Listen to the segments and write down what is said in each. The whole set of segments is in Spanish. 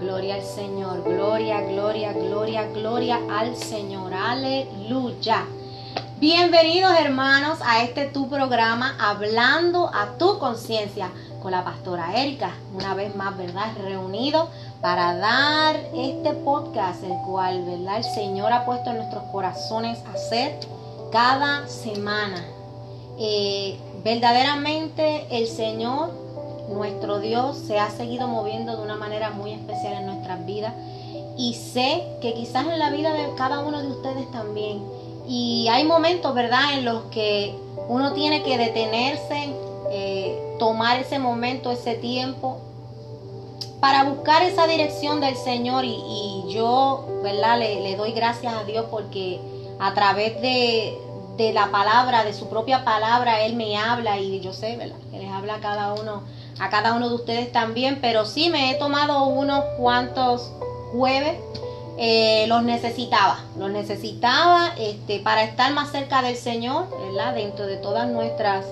Gloria al Señor. Gloria, gloria, gloria, gloria al Señor. Aleluya. Bienvenidos hermanos a este tu programa Hablando a tu conciencia con la pastora Erika. Una vez más, ¿verdad? Reunido para dar este podcast, el cual, ¿verdad? El Señor ha puesto en nuestros corazones hacer cada semana. Eh, verdaderamente el Señor, nuestro Dios, se ha seguido moviendo de una manera muy especial en nuestras vidas. Y sé que quizás en la vida de cada uno de ustedes también. Y hay momentos, ¿verdad?, en los que uno tiene que detenerse, eh, tomar ese momento, ese tiempo, para buscar esa dirección del Señor. Y, yo, ¿verdad?, le, le doy gracias a Dios porque a través de, de la palabra, de su propia palabra, Él me habla y yo sé, ¿verdad? Que les habla a cada uno, a cada uno de ustedes también, pero sí me he tomado unos cuantos jueves, eh, los necesitaba, los necesitaba este, para estar más cerca del Señor. Dentro de todas nuestras,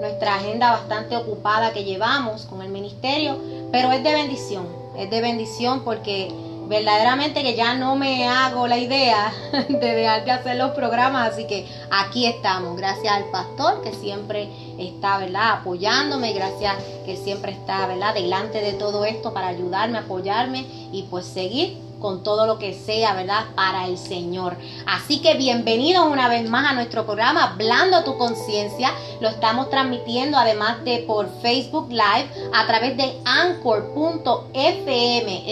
nuestra agenda bastante ocupada que llevamos con el ministerio, pero es de bendición, es de bendición porque verdaderamente que ya no me hago la idea de dejar de hacer los programas, así que aquí estamos, gracias al pastor que siempre está, ¿verdad? Apoyándome, gracias que siempre está, ¿verdad? Delante de todo esto para ayudarme, apoyarme y pues seguir con todo lo que sea, ¿verdad? Para el Señor. Así que bienvenidos una vez más a nuestro programa Hablando tu conciencia. Lo estamos transmitiendo además de por Facebook Live a través de anchor.fm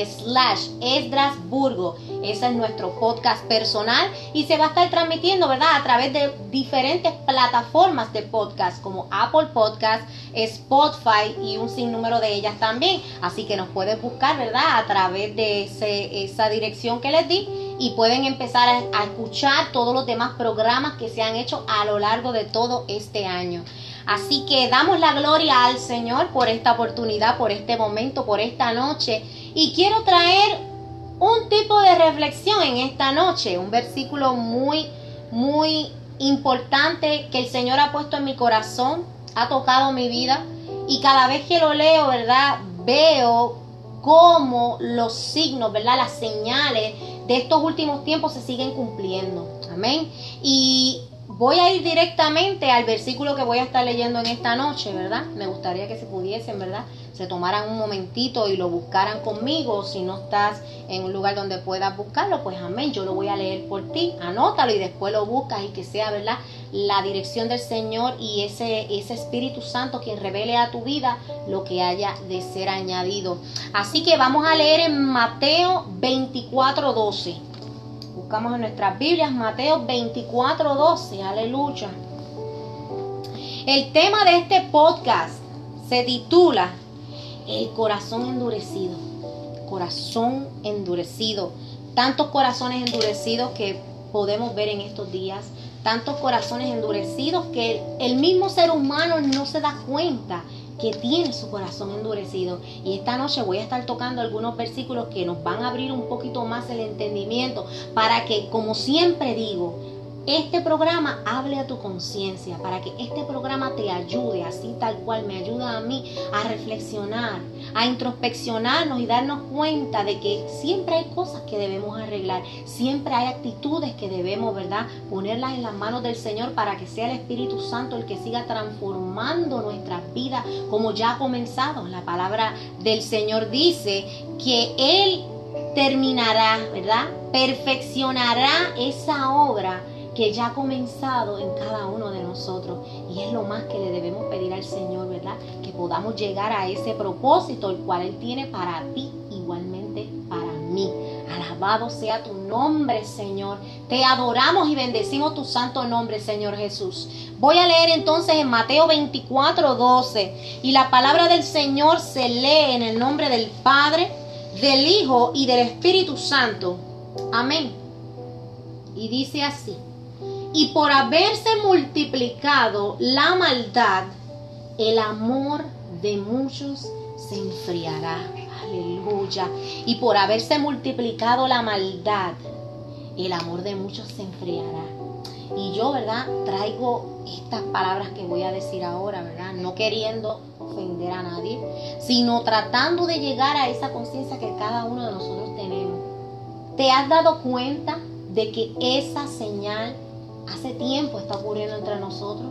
slash esdrasburgo. Ese es nuestro podcast personal y se va a estar transmitiendo, ¿verdad? A través de diferentes plataformas de podcast como Apple Podcast, Spotify y un sinnúmero de ellas también. Así que nos puedes buscar, ¿verdad? A través de esa dirección que les di y pueden empezar a, a, escuchar todos los demás programas que se han hecho a lo largo de todo este año. Así que damos la gloria al Señor por esta oportunidad, por este momento, por esta noche. Y quiero traer un tipo de reflexión en esta noche, un versículo muy, muy importante que el Señor ha puesto en mi corazón, ha tocado mi vida y cada vez que lo leo, ¿verdad? Veo cómo los signos, ¿verdad? Las señales de estos últimos tiempos se siguen cumpliendo. Amén. Y voy a ir directamente al versículo que voy a estar leyendo en esta noche, ¿verdad? Me gustaría que se pudiesen, ¿verdad? Se tomaran un momentito y lo buscaran conmigo. Si no estás en un lugar donde puedas buscarlo, pues amén, yo lo voy a leer por ti. Anótalo y después lo buscas y que sea, ¿verdad? La dirección del Señor y ese, ese Espíritu Santo quien revele a tu vida lo que haya de ser añadido. Así que vamos a leer en Mateo 24, 12. Buscamos en nuestras Biblias Mateo 24, 12. Aleluya. El tema de este podcast se titula El corazón endurecido. Corazón endurecido. Tantos corazones endurecidos que podemos ver en estos días. Tantos corazones endurecidos que el mismo ser humano no se da cuenta que tiene su corazón endurecido. Y esta noche voy a estar tocando algunos versículos que nos van a abrir un poquito más el entendimiento para que, como siempre digo, este programa hable a tu conciencia, para que este programa te ayude, así tal cual me ayuda a mí a reflexionar, a introspeccionarnos y darnos cuenta de que siempre hay cosas que debemos arreglar, siempre hay actitudes que debemos, ¿verdad?, ponerlas en las manos del Señor para que sea el Espíritu Santo el que siga transformando nuestras vidas como ya ha comenzado. La palabra del Señor dice que Él terminará, ¿verdad? Perfeccionará esa obra que ya ha comenzado en cada uno de nosotros. Y es lo más que le debemos pedir al Señor, ¿verdad? Que podamos llegar a ese propósito, el cual Él tiene para ti, igualmente para mí. Alabado sea tu nombre, Señor. Te adoramos y bendecimos tu santo nombre, Señor Jesús. Voy a leer entonces en Mateo 24, 12. Y la palabra del Señor se lee en el nombre del Padre, del Hijo y del Espíritu Santo. Amén. Y dice así y por haberse multiplicado la maldad, el amor de muchos se enfriará. Aleluya. Y por haberse multiplicado la maldad, el amor de muchos se enfriará. Y yo, ¿verdad? Traigo estas palabras que voy a decir ahora, ¿verdad? No queriendo ofender a nadie, sino tratando de llegar a esa conciencia que cada uno de nosotros tenemos. ¿Te has dado cuenta de que esa señal hace tiempo está ocurriendo entre nosotros?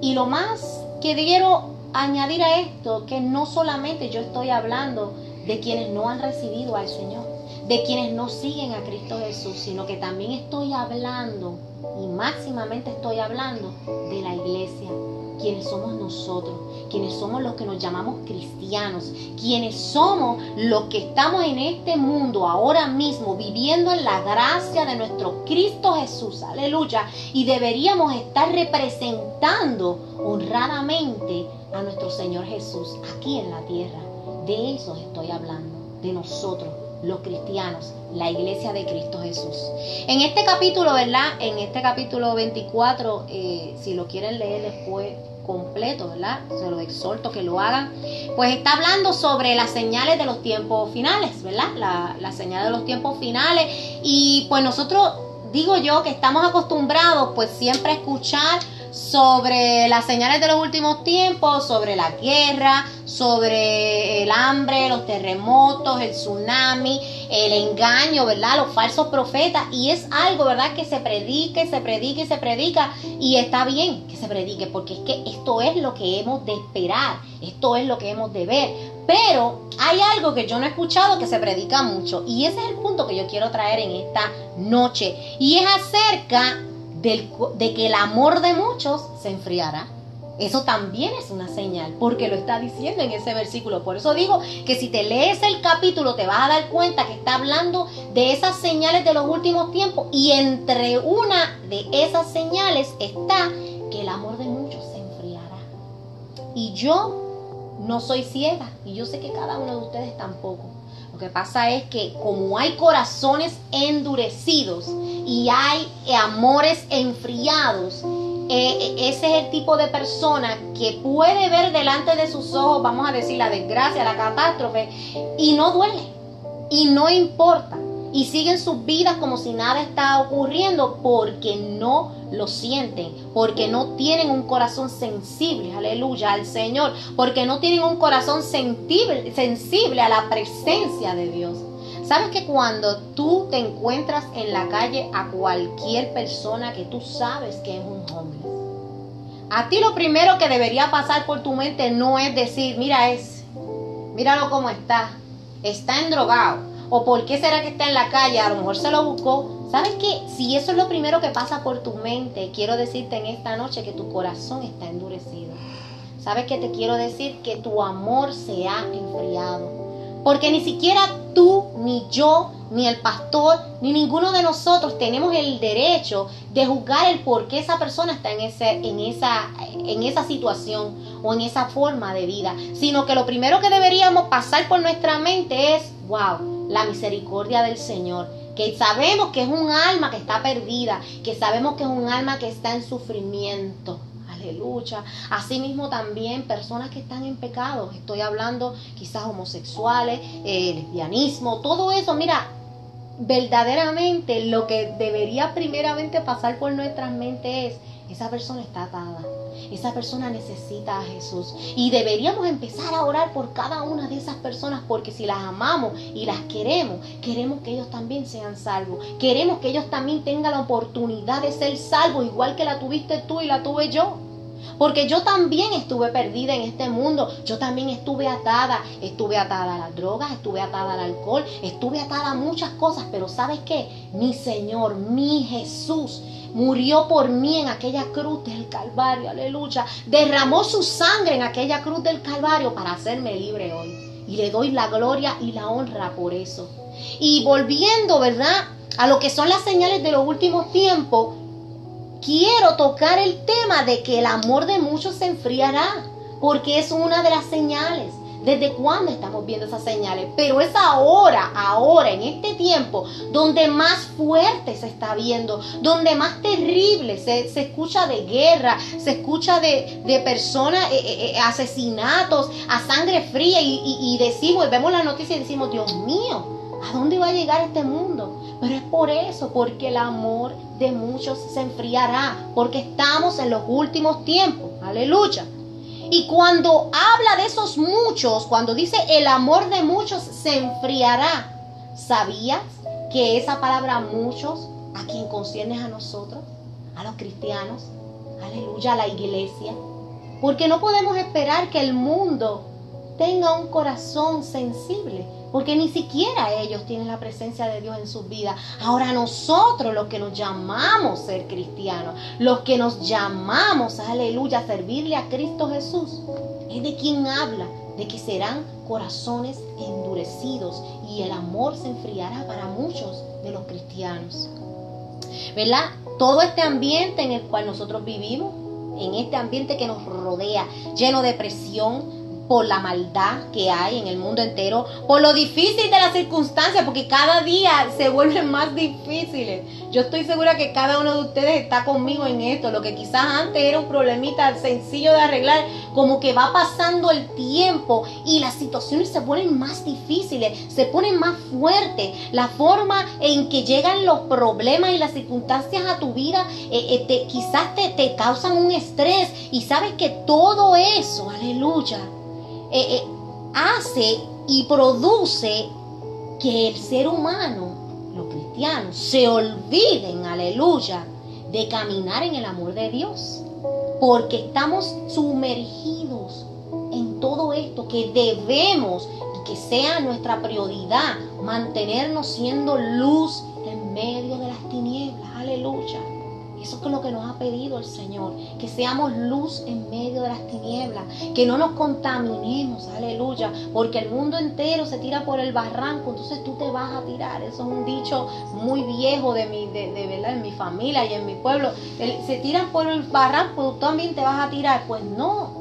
Y lo más que quiero añadir a esto, que no solamente yo estoy hablando de quienes no han recibido al Señor, de quienes no siguen a Cristo Jesús, sino que también estoy hablando, y máximamente estoy hablando, de la iglesia, quienes somos nosotros, quienes somos los que nos llamamos cristianos, quienes somos los que estamos en este mundo ahora mismo viviendo en la gracia de nuestro Cristo Jesús, aleluya, y deberíamos estar representando honradamente a nuestro Señor Jesús aquí en la tierra. De eso estoy hablando, de nosotros, los cristianos, la iglesia de Cristo Jesús. En este capítulo, ¿verdad? En este capítulo 24, eh, si lo quieren leer después completo, ¿verdad? Se lo exhorto que lo hagan. Pues está hablando sobre las señales de los tiempos finales, ¿verdad? La, la señal de los tiempos finales. Y pues nosotros, digo yo, que estamos acostumbrados pues siempre a escuchar sobre las señales de los últimos tiempos, sobre la guerra, sobre el hambre, los terremotos, el tsunami, el engaño, ¿verdad? Los falsos profetas. Y es algo, ¿verdad? Que se predique, se predique, se predica. Y está bien que se predique, porque es que esto es lo que hemos de esperar, esto es lo que hemos de ver. Pero hay algo que yo no he escuchado que se predica mucho. Y ese es el punto que yo quiero traer en esta noche. Y es acerca de que el amor de muchos se enfriará. Eso también es una señal, porque lo está diciendo en ese versículo. Por eso digo que si te lees el capítulo te vas a dar cuenta que está hablando de esas señales de los últimos tiempos y entre una de esas señales está que el amor de muchos se enfriará. Y yo no soy ciega y yo sé que cada uno de ustedes tampoco. Lo que pasa es que como hay corazones endurecidos y hay amores enfriados, eh, ese es el tipo de persona que puede ver delante de sus ojos, vamos a decir, la desgracia, la catástrofe, y no duele, y no importa, y siguen sus vidas como si nada está ocurriendo porque no lo sienten, porque no tienen un corazón sensible, aleluya, al Señor, porque no tienen un corazón sensible, sensible a la presencia de Dios. ¿Sabes que cuando tú te encuentras en la calle a cualquier persona que tú sabes que es un homeless, a ti lo primero que debería pasar por tu mente no es decir, mira es, míralo cómo está, está endrogado, o por qué será que está en la calle, a lo mejor se lo buscó, ¿Sabes qué? Si eso es lo primero que pasa por tu mente, quiero decirte en esta noche que tu corazón está endurecido. ¿Sabes qué te quiero decir? Que tu amor se ha enfriado. Porque ni siquiera tú, ni yo, ni el pastor, ni ninguno de nosotros tenemos el derecho de juzgar el por qué esa persona está en, ese, en, esa, en esa situación o en esa forma de vida. Sino que lo primero que deberíamos pasar por nuestra mente es, wow, la misericordia del Señor que sabemos que es un alma que está perdida, que sabemos que es un alma que está en sufrimiento. Aleluya. Asimismo también personas que están en pecado. Estoy hablando quizás homosexuales, eh, lesbianismo, todo eso. Mira, verdaderamente lo que debería primeramente pasar por nuestras mentes es, esa persona está atada. Esa persona necesita a Jesús. Y deberíamos empezar a orar por cada una de esas personas porque si las amamos y las queremos, queremos que ellos también sean salvos. Queremos que ellos también tengan la oportunidad de ser salvos igual que la tuviste tú y la tuve yo. Porque yo también estuve perdida en este mundo. Yo también estuve atada. Estuve atada a las drogas, estuve atada al alcohol, estuve atada a muchas cosas. Pero ¿sabes qué? Mi Señor, mi Jesús murió por mí en aquella cruz del Calvario, aleluya. Derramó su sangre en aquella cruz del Calvario para hacerme libre hoy. Y le doy la gloria y la honra por eso. Y volviendo, ¿verdad? A lo que son las señales de los últimos tiempos, quiero tocar el tema de que el amor de muchos se enfriará, porque es una de las señales. ¿Desde cuándo estamos viendo esas señales? Pero es ahora, ahora, en este tiempo, donde más fuerte se está viendo, donde más terrible se, escucha de guerra, se escucha de, personas, eh, eh, eh, asesinatos a sangre fría y, y decimos, vemos la noticia y decimos, Dios mío, ¿a dónde va a llegar este mundo? Pero es por eso, porque el amor de muchos se enfriará, porque estamos en los últimos tiempos. Aleluya. Y cuando habla de esos muchos, cuando dice el amor de muchos se enfriará, ¿sabías que esa palabra muchos a quien concierne a nosotros, a los cristianos, aleluya, a la iglesia? Porque no podemos esperar que el mundo tenga un corazón sensible porque ni siquiera ellos tienen la presencia de Dios en sus vidas. Ahora nosotros, los que nos llamamos ser cristianos, los que nos llamamos, aleluya, a servirle a Cristo Jesús, es de quien habla, de que serán corazones endurecidos y el amor se enfriará para muchos de los cristianos. ¿Verdad? Todo este ambiente en el cual nosotros vivimos, en este ambiente que nos rodea, lleno de presión, por la maldad que hay en el mundo entero, por lo difícil de las circunstancias, porque cada día se vuelven más difíciles. Yo estoy segura que cada uno de ustedes está conmigo en esto, lo que quizás antes era un problemita sencillo de arreglar, como que va pasando el tiempo y las situaciones se ponen más difíciles, se ponen más fuertes. La forma en que llegan los problemas y las circunstancias a tu vida eh, eh, quizás te, te causan un estrés y sabes que todo eso, aleluya eh, eh, hace y produce que el ser humano, los cristianos, se olviden, aleluya, de caminar en el amor de Dios. Porque estamos sumergidos en todo esto que debemos y que sea nuestra prioridad mantenernos siendo luz en medio de las tinieblas. Aleluya. Eso es lo que nos ha pedido el Señor, que seamos luz en medio de las tinieblas, que no nos contaminemos, aleluya, porque el mundo entero se tira por el barranco, entonces tú te vas a tirar. Eso es un dicho muy viejo de mi, de, verdad, en mi familia y en mi pueblo. se tiran por el barranco, tú también te vas a tirar. Pues no.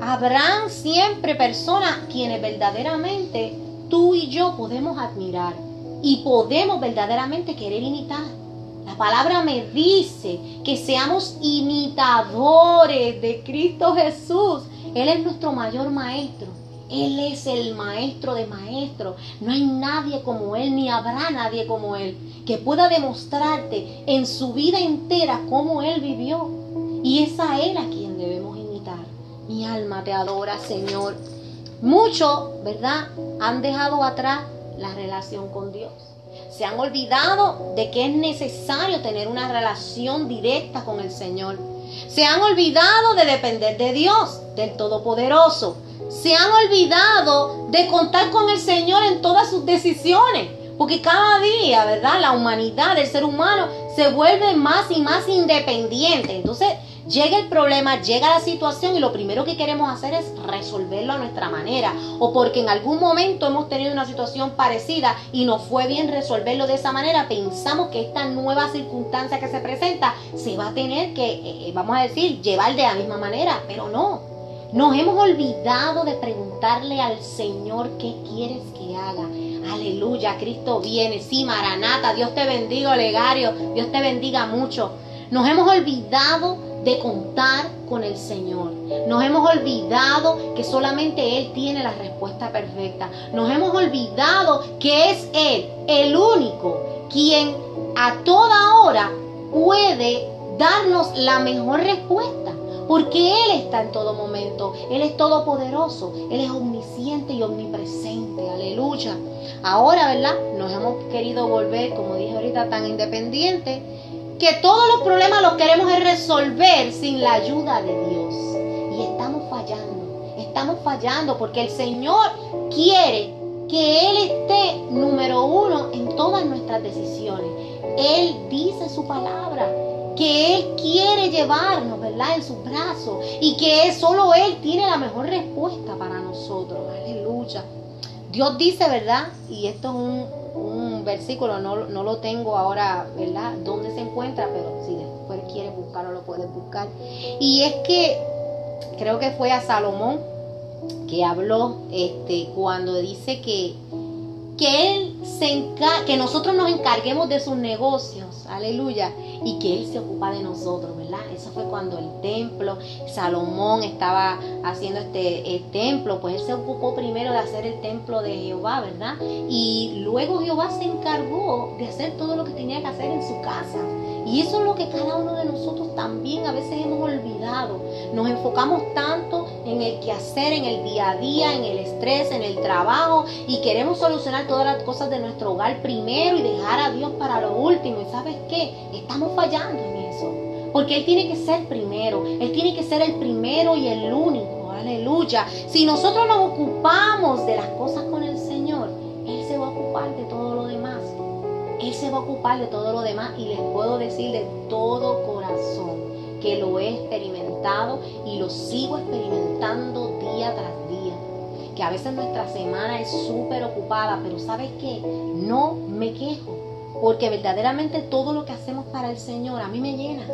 Habrán siempre personas quienes verdaderamente tú y yo podemos admirar y podemos verdaderamente querer imitar. La palabra me dice que seamos imitadores de Cristo Jesús. Él es nuestro mayor maestro. Él es el maestro de maestros. No hay nadie como Él, ni habrá nadie como Él, que pueda demostrarte en su vida entera cómo Él vivió. Y es a Él a quien debemos imitar. Mi alma te adora, Señor. Muchos, ¿verdad? Han dejado atrás la relación con Dios. Se han olvidado de que es necesario tener una relación directa con el Señor. Se han olvidado de depender de Dios, del Todopoderoso. Se han olvidado de contar con el Señor en todas sus decisiones. Porque cada día, ¿verdad? La humanidad, el ser humano, se vuelve más y más independiente. Entonces, llega el problema, llega la situación y lo primero que queremos hacer es resolverlo a nuestra manera. O porque en algún momento hemos tenido una situación parecida y nos fue bien resolverlo de esa manera, pensamos que esta nueva circunstancia que se presenta se va a tener que, eh, eh, vamos a decir, llevar de la misma manera, pero no. Nos hemos olvidado de preguntarle al Señor qué quieres que haga. Aleluya, Cristo viene. Sí, Maranata, Dios te bendiga, Olegario. Dios te bendiga mucho. Nos hemos olvidado de contar con el Señor. Nos hemos olvidado que solamente Él tiene la respuesta perfecta. Nos hemos olvidado que es Él el único quien a toda hora puede darnos la mejor respuesta. Porque Él está en todo momento. Él es todopoderoso. Él es omnisciente y omnipresente. Aleluya. Ahora, ¿verdad? Nos hemos querido volver, como dije ahorita, tan independientes que todos los problemas los queremos resolver sin la ayuda de Dios. Y estamos fallando, estamos fallando porque el Señor quiere que Él esté número uno en todas nuestras decisiones. Él dice su palabra, que Él quiere llevarnos, ¿verdad? En sus brazos y que solo Él tiene la mejor respuesta para nosotros. Aleluya. Dios dice, ¿verdad? Y esto es un, versículo, no, no, lo tengo ahora, ¿verdad? ¿Dónde se encuentra? Pero si después quieres buscarlo, lo puedes buscar. Y es que creo que fue a Salomón que habló este, cuando dice que, que él se que nosotros nos encarguemos de sus negocios, aleluya, y que Él se ocupa de nosotros, ¿verdad? Eso fue cuando el templo, Salomón estaba haciendo este templo, pues Él se ocupó primero de hacer el templo de Jehová, ¿verdad? Y luego Jehová se encargó de hacer todo lo que tenía que hacer en su casa. Y eso es lo que cada uno de nosotros también a veces hemos olvidado. Nos enfocamos tanto en el quehacer, en el día a día, en el estrés, en el trabajo y queremos solucionar todas las cosas de nuestro hogar primero y dejar a Dios para lo último. ¿Y sabes qué? Estamos fallando en eso. Porque Él tiene que ser primero. Él tiene que ser el primero y el único. Aleluya. Si nosotros nos ocupamos de las cosas con el Señor, Él se va a ocupar de todo lo demás. Él se va a ocupar de todo lo demás y les puedo decir de todo corazón que lo he experimentado y lo sigo experimentando día tras día. Que a veces nuestra semana es súper ocupada, pero ¿sabes qué? No me quejo, porque verdaderamente todo lo que hacemos para el Señor a mí me llena.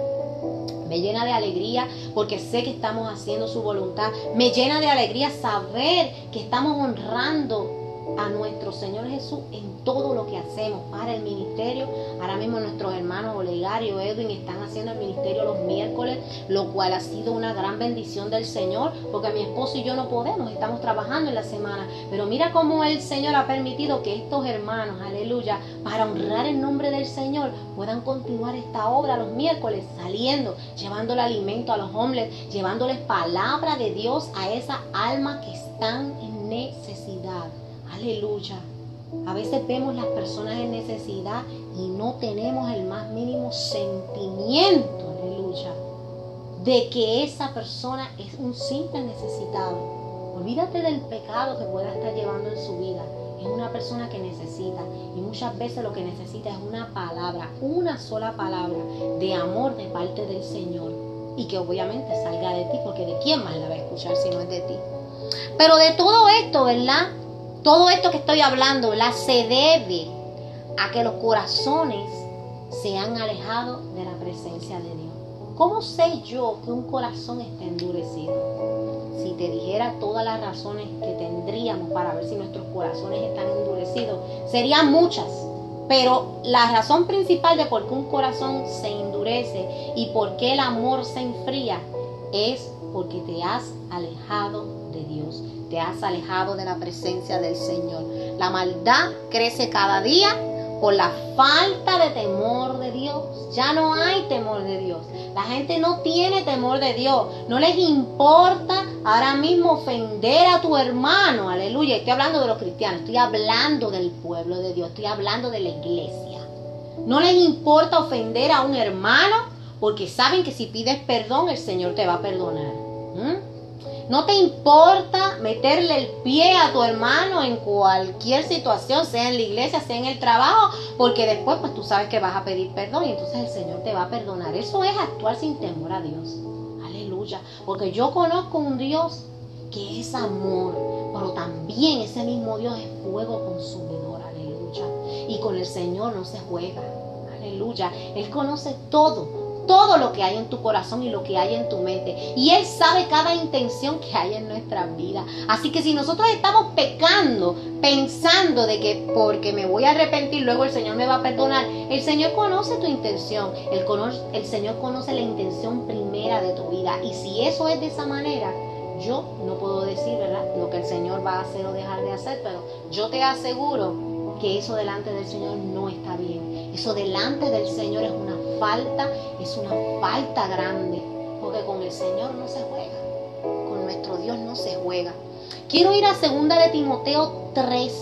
Me llena de alegría porque sé que estamos haciendo su voluntad. Me llena de alegría saber que estamos honrando a nuestro Señor Jesús en todo lo que hacemos para el ministerio. Ahora mismo nuestros hermanos Olegario, Edwin están haciendo el ministerio los miércoles, lo cual ha sido una gran bendición del Señor, porque mi esposo y yo no podemos, estamos trabajando en la semana. Pero mira cómo el Señor ha permitido que estos hermanos, aleluya, para honrar el nombre del Señor, puedan continuar esta obra los miércoles, saliendo, llevándole alimento a los hombres, llevándoles palabra de Dios a esa alma que están en necesidad. Aleluya. A veces vemos las personas en necesidad y no tenemos el más mínimo sentimiento, aleluya, de que esa persona es un simple necesitado. Olvídate del pecado que pueda estar llevando en su vida. Es una persona que necesita y muchas veces lo que necesita es una palabra, una sola palabra de amor de parte del Señor y que obviamente salga de ti, porque de quién más la va a escuchar si no es de ti. Pero de todo esto, ¿verdad? Todo esto que estoy hablando, la se debe a que los corazones se han alejado de la presencia de Dios. ¿Cómo sé yo que un corazón está endurecido? Si te dijera todas las razones que tendríamos para ver si nuestros corazones están endurecidos, serían muchas. Pero la razón principal de por qué un corazón se endurece y por qué el amor se enfría es porque te has alejado Dios te has alejado de la presencia del Señor. La maldad crece cada día por la falta de temor de Dios. Ya no hay temor de Dios. La gente no tiene temor de Dios. No les importa ahora mismo ofender a tu hermano. Aleluya. Estoy hablando de los cristianos. Estoy hablando del pueblo de Dios. Estoy hablando de la iglesia. No les importa ofender a un hermano porque saben que si pides perdón el Señor te va a perdonar. ¿Mm? No te importa meterle el pie a tu hermano en cualquier situación, sea en la iglesia, sea en el trabajo, porque después pues tú sabes que vas a pedir perdón y entonces el Señor te va a perdonar. Eso es actuar sin temor a Dios. Aleluya. Porque yo conozco un Dios que es amor, pero también ese mismo Dios es fuego consumidor. Aleluya. Y con el Señor no se juega. Aleluya. Él conoce todo todo lo que hay en tu corazón y lo que hay en tu mente. Y Él sabe cada intención que hay en nuestra vida. Así que si nosotros estamos pecando, pensando de que porque me voy a arrepentir, luego el Señor me va a perdonar, el Señor conoce tu intención. El, el Señor conoce la intención primera de tu vida. Y si eso es de esa manera, yo no puedo decir, ¿verdad?, lo que el Señor va a hacer o dejar de hacer, pero yo te aseguro que eso delante del Señor no está bien. Eso delante del Señor es una falta, es una falta grande, porque con el Señor no se juega, con nuestro Dios no se juega. Quiero ir a 2 de Timoteo 3,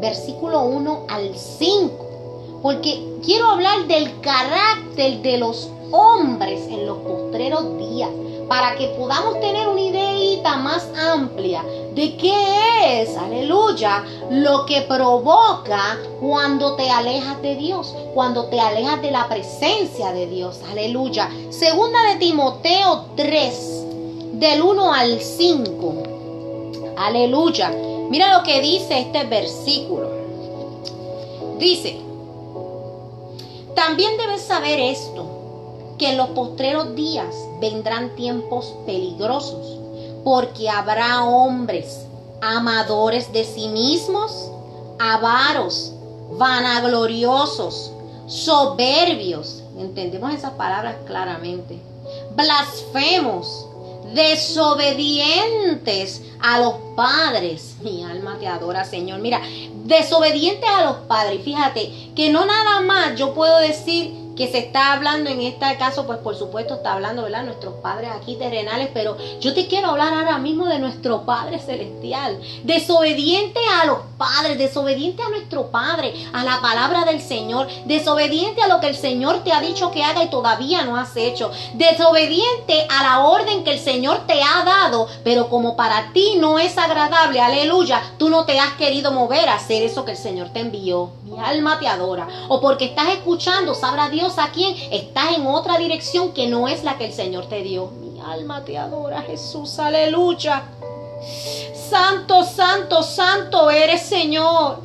versículo 1 al 5, porque quiero hablar del carácter de los hombres en los postreros días, para que podamos tener una ideita más amplia de qué es, aleluya, lo que provoca cuando te alejas de Dios, cuando te alejas de la presencia de Dios, aleluya. Segunda de Timoteo 3, del 1 al 5, aleluya. Mira lo que dice este versículo. Dice, también debes saber esto, que en los postreros días vendrán tiempos peligrosos porque habrá hombres amadores de sí mismos, avaros, vanagloriosos, soberbios. Entendemos esas palabras claramente. Blasfemos, desobedientes a los padres. Mi alma te adora, Señor. Mira, desobedientes a los padres. Fíjate que no nada más yo puedo decir que se está hablando en este caso, pues por supuesto está hablando, ¿verdad? Nuestros padres aquí terrenales, pero yo te quiero hablar ahora mismo de nuestro Padre Celestial, desobediente a los padres, desobediente a nuestro Padre, a la palabra del Señor, desobediente a lo que el Señor te ha dicho que haga y todavía no has hecho, desobediente a la orden que el Señor te ha dado, pero como para ti no es agradable, aleluya, tú no te has querido mover a hacer eso que el Señor te envió. Mi alma te adora. O porque estás escuchando, sabrá Dios a quién, estás en otra dirección que no es la que el Señor te dio. Mi alma te adora, Jesús, aleluya. Santo, santo, santo eres Señor.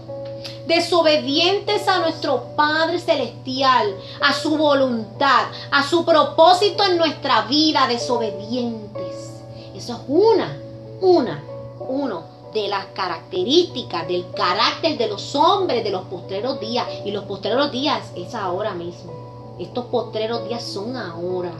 Desobedientes a nuestro Padre Celestial, a su voluntad, a su propósito en nuestra vida, desobedientes. Eso es una, una, uno de las características del carácter de los hombres de los postreros días. Y los postreros días es ahora mismo. Estos postreros días son ahora.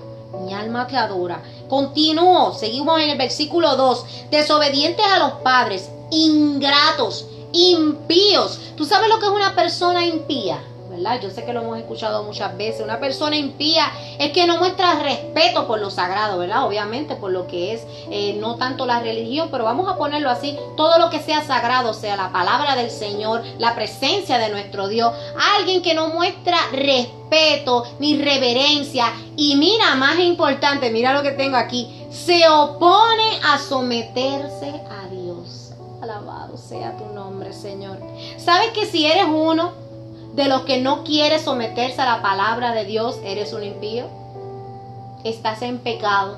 Mi alma te adora. Continúo. Seguimos en el versículo 2. Desobedientes a los padres, ingratos, impíos. ¿Tú sabes lo que es una persona impía? Yo sé que lo hemos escuchado muchas veces. Una persona impía es que no muestra respeto por lo sagrado, ¿verdad? Obviamente por lo que es eh, no tanto la religión, pero vamos a ponerlo así, todo lo que sea sagrado, sea la palabra del Señor, la presencia de nuestro Dios. Alguien que no muestra respeto ni reverencia. Y mira, más importante, mira lo que tengo aquí, se opone a someterse a Dios. Alabado sea tu nombre, Señor. ¿Sabes que si eres uno de los que no quiere someterse a la palabra de Dios, eres un impío. Estás en pecado.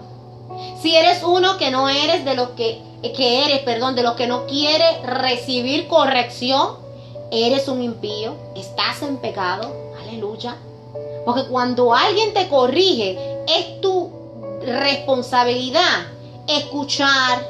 Si eres uno que no eres de los que, que eres, perdón, de los que no quiere recibir corrección, eres un impío. Estás en pecado. Aleluya. Porque cuando alguien te corrige, es tu responsabilidad escuchar,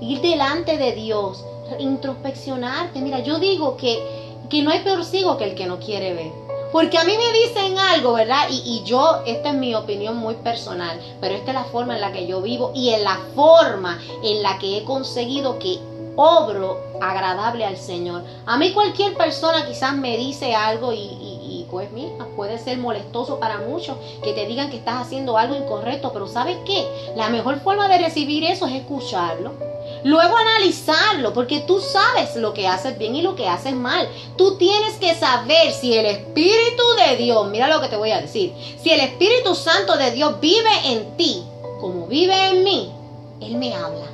ir delante de Dios, introspeccionarte. Mira, yo digo que que no hay peor ciego que el que no quiere ver. Porque a mí me dicen algo, ¿verdad? Y, y, yo, esta es mi opinión muy personal, pero esta es la forma en la que yo vivo y en la forma en la que he conseguido que obro agradable al Señor. A mí cualquier persona quizás me dice algo y, y pues mira, puede ser molestoso para muchos que te digan que estás haciendo algo incorrecto, pero ¿sabes qué? La mejor forma de recibir eso es escucharlo Luego analizarlo, porque tú sabes lo que haces bien y lo que haces mal. Tú tienes que saber si el Espíritu de Dios, mira lo que te voy a decir, si el Espíritu Santo de Dios vive en ti, como vive en mí, Él me habla.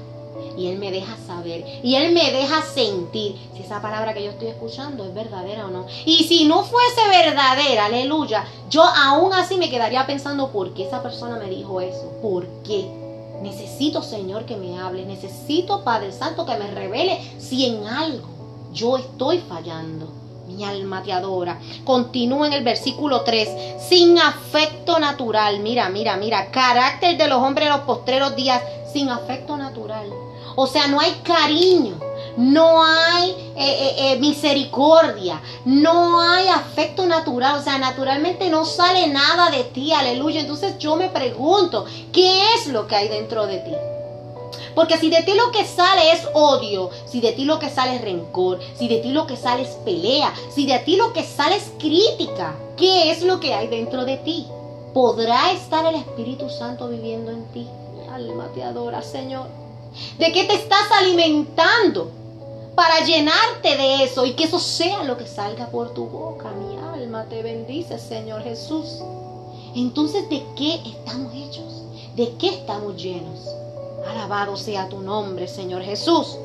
Y Él me deja saber. Y Él me deja sentir si esa palabra que yo estoy escuchando es verdadera o no. Y si no fuese verdadera, aleluya, yo aún así me quedaría pensando por qué esa persona me dijo eso. ¿Por qué? Necesito, Señor, que me hable. Necesito, Padre Santo, que me revele si en algo yo estoy fallando. Mi alma te adora. Continúa en el versículo 3. Sin afecto natural. Mira, mira, mira. Carácter de los hombres en los postreros días. Sin afecto natural. O sea, no hay cariño no hay eh, eh, eh, misericordia, no hay afecto natural, o sea, naturalmente no sale nada de ti, aleluya. Entonces yo me pregunto, ¿qué es lo que hay dentro de ti? Porque si de ti lo que sale es odio, si de ti lo que sale es rencor, si de ti lo que sale es pelea, si de ti lo que sale es crítica, ¿qué es lo que hay dentro de ti? ¿Podrá estar el Espíritu Santo viviendo en ti? Mi alma te adora, Señor. ¿De qué te estás alimentando? Para llenarte de eso y que eso sea lo que salga por tu boca. Mi alma te bendice, Señor Jesús. Entonces, ¿de qué estamos hechos? ¿De qué estamos llenos? Alabado sea tu nombre, Señor Jesús.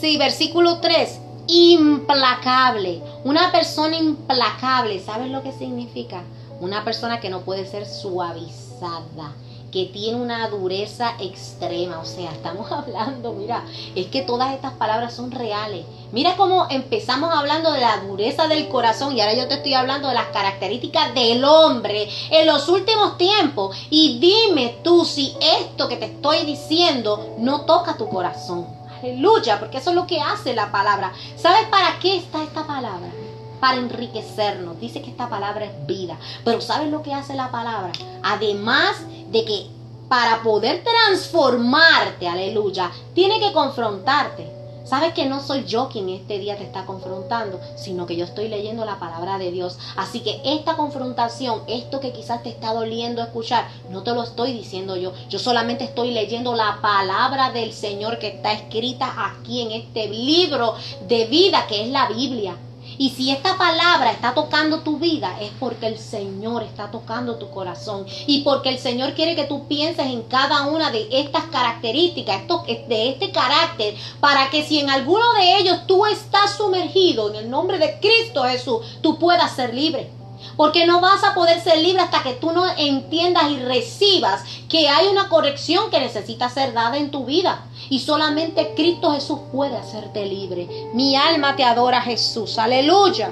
Sí, versículo 3. Implacable. Una persona implacable. ¿Sabes lo que significa? Una persona que no puede ser suavizada que tiene una dureza extrema. O sea, estamos hablando, mira, es que todas estas palabras son reales. Mira cómo empezamos hablando de la dureza del corazón y ahora yo te estoy hablando de las características del hombre en los últimos tiempos. Y dime tú si esto que te estoy diciendo no toca tu corazón. Aleluya, porque eso es lo que hace la palabra. ¿Sabes para qué está esta palabra? Para enriquecernos. Dice que esta palabra es vida. Pero ¿sabes lo que hace la palabra? Además de que para poder transformarte, aleluya, tiene que confrontarte. Sabes que no soy yo quien este día te está confrontando, sino que yo estoy leyendo la palabra de Dios. Así que esta confrontación, esto que quizás te está doliendo escuchar, no te lo estoy diciendo yo. Yo solamente estoy leyendo la palabra del Señor que está escrita aquí en este libro de vida que es la Biblia. Y si esta palabra está tocando tu vida, es porque el Señor está tocando tu corazón. Y porque el Señor quiere que tú pienses en cada una de estas características, de este carácter, para que si en alguno de ellos tú estás sumergido en el nombre de Cristo Jesús, tú puedas ser libre. Porque no vas a poder ser libre hasta que tú no entiendas y recibas que hay una corrección que necesita ser dada en tu vida. Y solamente Cristo Jesús puede hacerte libre. Mi alma te adora Jesús. Aleluya.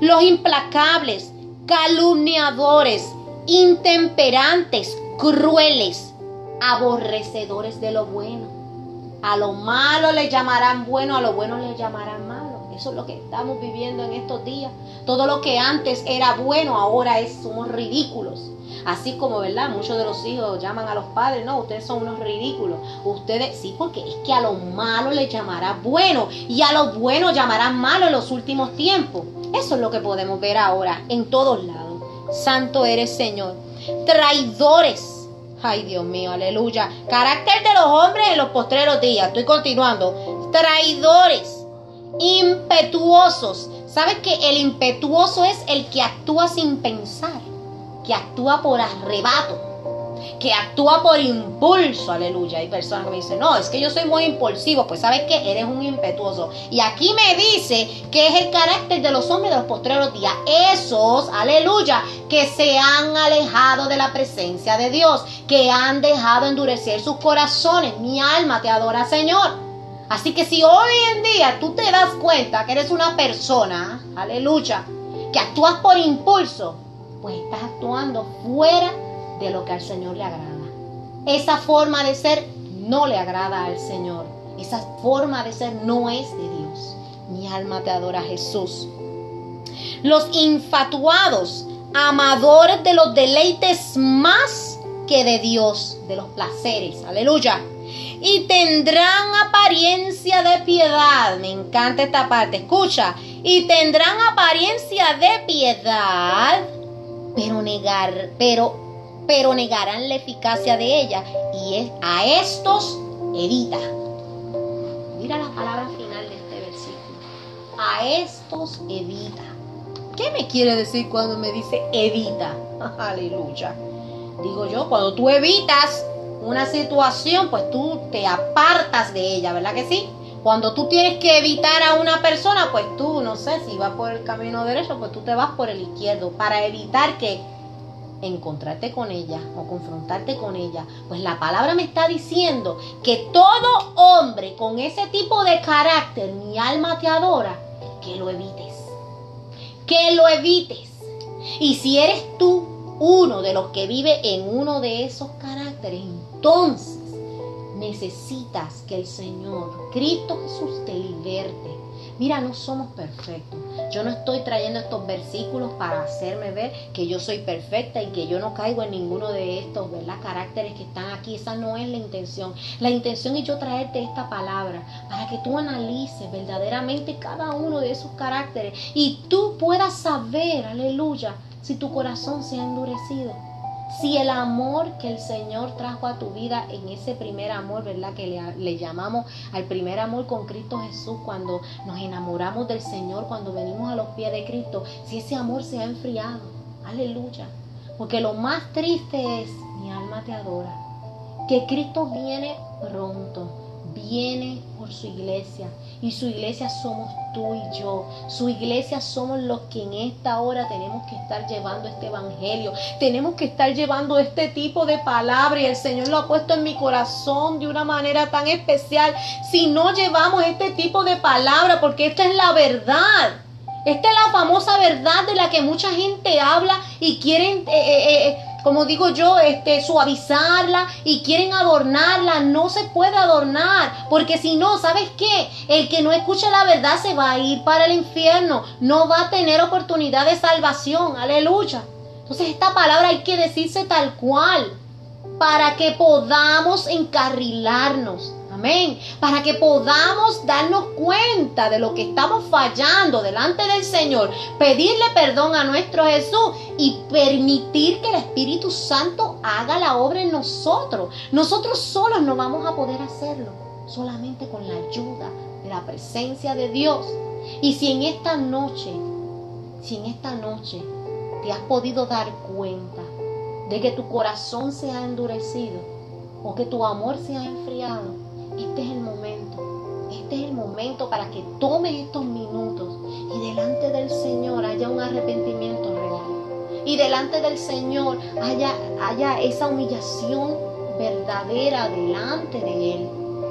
Los implacables, calumniadores, intemperantes, crueles, aborrecedores de lo bueno. A lo malo le llamarán bueno, a lo bueno le llamarán malo. Eso es lo que estamos viviendo en estos días. Todo lo que antes era bueno, ahora es, somos ridículos. Así como, ¿verdad? Muchos de los hijos llaman a los padres, no, ustedes son unos ridículos. Ustedes, sí, porque es que a lo malo le llamará bueno y a lo bueno llamarán malo en los últimos tiempos. Eso es lo que podemos ver ahora en todos lados. Santo eres Señor. Traidores. Ay, Dios mío, aleluya. Carácter de los hombres en los postreros días. Estoy continuando. Traidores impetuosos. ¿Sabes que el impetuoso es el que actúa sin pensar? Que actúa por arrebato que actúa por impulso, aleluya. Hay personas que me dicen, no, es que yo soy muy impulsivo, pues sabes que eres un impetuoso. Y aquí me dice que es el carácter de los hombres de los postreros días, esos, aleluya, que se han alejado de la presencia de Dios, que han dejado endurecer sus corazones. Mi alma te adora, Señor. Así que si hoy en día tú te das cuenta que eres una persona, aleluya, que actúas por impulso, pues estás actuando fuera de lo que al Señor le agrada. Esa forma de ser no le agrada al Señor. Esa forma de ser no es de Dios. Mi alma te adora Jesús. Los infatuados, amadores de los deleites más que de Dios, de los placeres. Aleluya y tendrán apariencia de piedad. Me encanta esta parte. Escucha. Y tendrán apariencia de piedad, pero negar, pero, pero negarán la eficacia de ella. Y a estos evita. Mira la palabra final de este versículo. A estos evita. ¿Qué me quiere decir cuando me dice evita? Aleluya. Digo yo, cuando tú evitas una situación, pues tú te apartas de ella, ¿verdad que sí? Cuando tú tienes que evitar a una persona, pues tú, no sé, si va por el camino derecho, pues tú te vas por el izquierdo para evitar que encontrarte con ella o confrontarte con ella. Pues la palabra me está diciendo que todo hombre con ese tipo de carácter, mi alma te adora, que lo evites. Que lo evites. Y si eres tú uno de los que vive en uno de esos caracteres, entonces necesitas que el Señor, Cristo Jesús, te liberte. Mira, no somos perfectos. Yo no estoy trayendo estos versículos para hacerme ver que yo soy perfecta y que yo no caigo en ninguno de estos, ¿verdad? Caracteres que están aquí. Esa no es la intención. La intención es yo traerte esta palabra para que tú analices verdaderamente cada uno de esos caracteres y tú puedas saber, aleluya, si tu corazón se ha endurecido si el amor que el Señor trajo a tu vida en ese primer amor, ¿verdad? Que le, llamamos al primer amor con Cristo Jesús, cuando nos enamoramos del Señor, cuando venimos a los pies de Cristo, si ese amor se ha enfriado, aleluya. Porque lo más triste es, mi alma te adora, que Cristo viene pronto viene por su iglesia y su iglesia somos tú y yo. Su iglesia somos los que en esta hora tenemos que estar llevando este evangelio. Tenemos que estar llevando este tipo de palabra y el Señor lo ha puesto en mi corazón de una manera tan especial. Si no llevamos este tipo de palabra, porque esta es la verdad. Esta es la famosa verdad de la que mucha gente habla y quieren... Eh, eh, eh, como digo yo, este, suavizarla y quieren adornarla. No se puede adornar, porque si no, ¿sabes qué? El que no escucha la verdad se va a ir para el infierno, no va a tener oportunidad de salvación. Aleluya. Entonces esta palabra hay que decirse tal cual para que podamos encarrilarnos. Amén. Para que podamos darnos cuenta de lo que estamos fallando delante del Señor, pedirle perdón a nuestro Jesús y permitir que el Espíritu Santo haga la obra en nosotros. Nosotros solos no vamos a poder hacerlo, solamente con la ayuda de la presencia de Dios. Y si en esta noche, si en esta noche te has podido dar cuenta de que tu corazón se ha endurecido o que tu amor se ha enfriado, este es el momento. Este es el momento para que tomes estos minutos y delante del Señor haya un arrepentimiento real. Y delante del Señor haya, haya esa humillación verdadera delante de Él.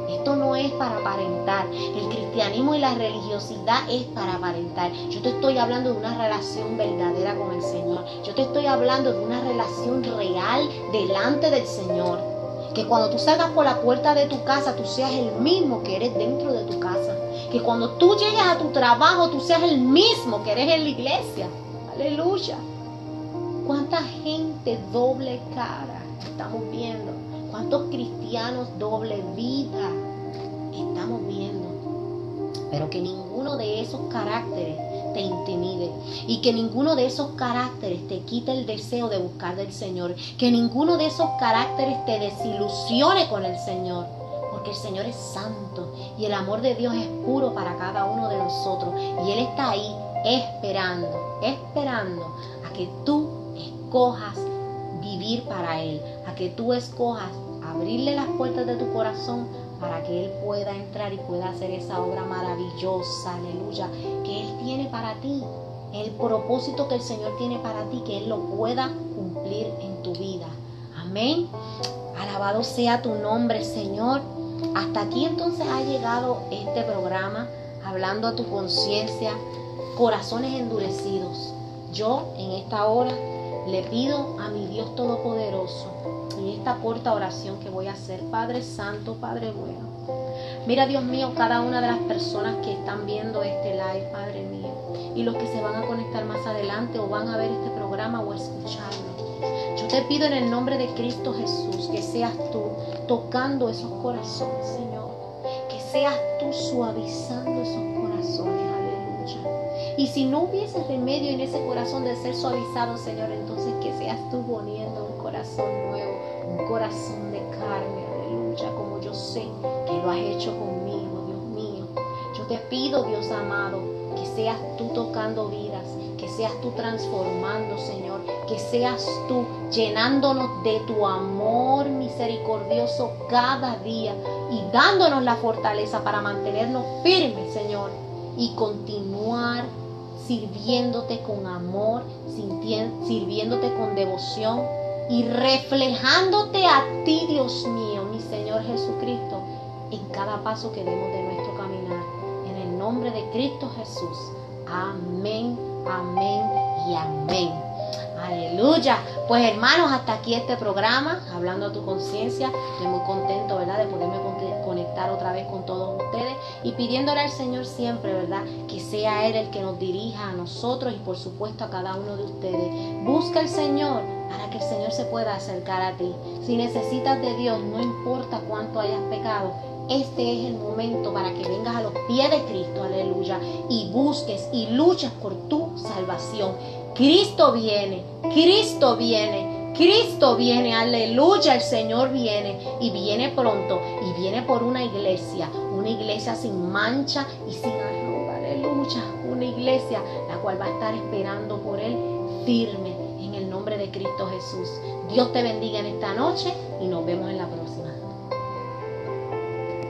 Esto no es para aparentar. El cristianismo y la religiosidad es para aparentar. Yo te estoy hablando de una relación verdadera con el Señor. Yo te estoy hablando de una relación real delante del Señor. Que cuando tú salgas por la puerta de tu casa, tú seas el mismo que eres dentro de tu casa. Que cuando tú llegues a tu trabajo, tú seas el mismo que eres en la iglesia. Aleluya. ¿Cuánta gente doble cara estamos viendo? ¿Cuántos cristianos doble vida estamos viendo? Pero que ninguno de esos caracteres te intimide. Y que ninguno de esos caracteres te quite el deseo de buscar del Señor, que ninguno de esos caracteres te desilusione con el Señor, porque el Señor es santo y el amor de Dios es puro para cada uno de nosotros. Y Él está ahí esperando, esperando a que tú escojas vivir para Él, a que tú escojas abrirle las puertas de tu corazón para que Él pueda entrar y pueda hacer esa obra maravillosa, aleluya, que Él tiene para ti. El propósito que el Señor tiene para ti, que Él lo pueda cumplir en tu vida. Amén. Alabado sea tu nombre, Señor. Hasta aquí entonces ha llegado este programa, hablando a tu conciencia, corazones endurecidos. Yo en esta hora le pido a mi Dios Todopoderoso en esta corta oración que voy a hacer, Padre Santo, Padre bueno. Mira, Dios mío, cada una de las personas que están viendo este live, Padre mío, y los que se van a conectar más adelante o van a ver este programa o escucharlo. Yo te pido en el nombre de Cristo Jesús que seas tú tocando esos corazones, Señor. Que seas tú suavizando esos corazones. Y si no hubiese remedio en ese corazón de ser suavizado, Señor, entonces que seas tú poniendo un corazón nuevo, un corazón de carne, aleluya, como yo sé que lo has hecho conmigo, Dios mío. Yo te pido, Dios amado, que seas tú tocando vidas, que seas tú transformando, Señor, que seas tú llenándonos de tu amor misericordioso cada día y dándonos la fortaleza para mantenernos firmes, Señor, y continuar sirviéndote con amor, sirviéndote con devoción y reflejándote a ti, Dios mío, mi Señor Jesucristo, en cada paso que demos de nuestro caminar. En el nombre de Cristo Jesús. Amén, amén y amén. Aleluya. Pues hermanos, hasta aquí este programa, hablando a tu conciencia. Estoy muy contento, ¿verdad? De poderme conectar otra vez con todos ustedes y pidiéndole al Señor siempre, ¿verdad? Que sea Él el que nos dirija a nosotros y por supuesto a cada uno de ustedes. Busca al Señor para que el Señor se pueda acercar a ti. Si necesitas de Dios, no importa cuánto hayas pecado, este es el momento para que vengas a los pies de Cristo, aleluya, y busques y luches por tu salvación. Cristo viene, Cristo viene, Cristo viene, aleluya, el Señor viene y viene pronto y viene por una iglesia, iglesia sin mancha y sin arruga, aleluya, una iglesia la cual va a estar esperando por Él firme en el nombre de Cristo Jesús. Dios te bendiga en esta noche y nos vemos en la próxima.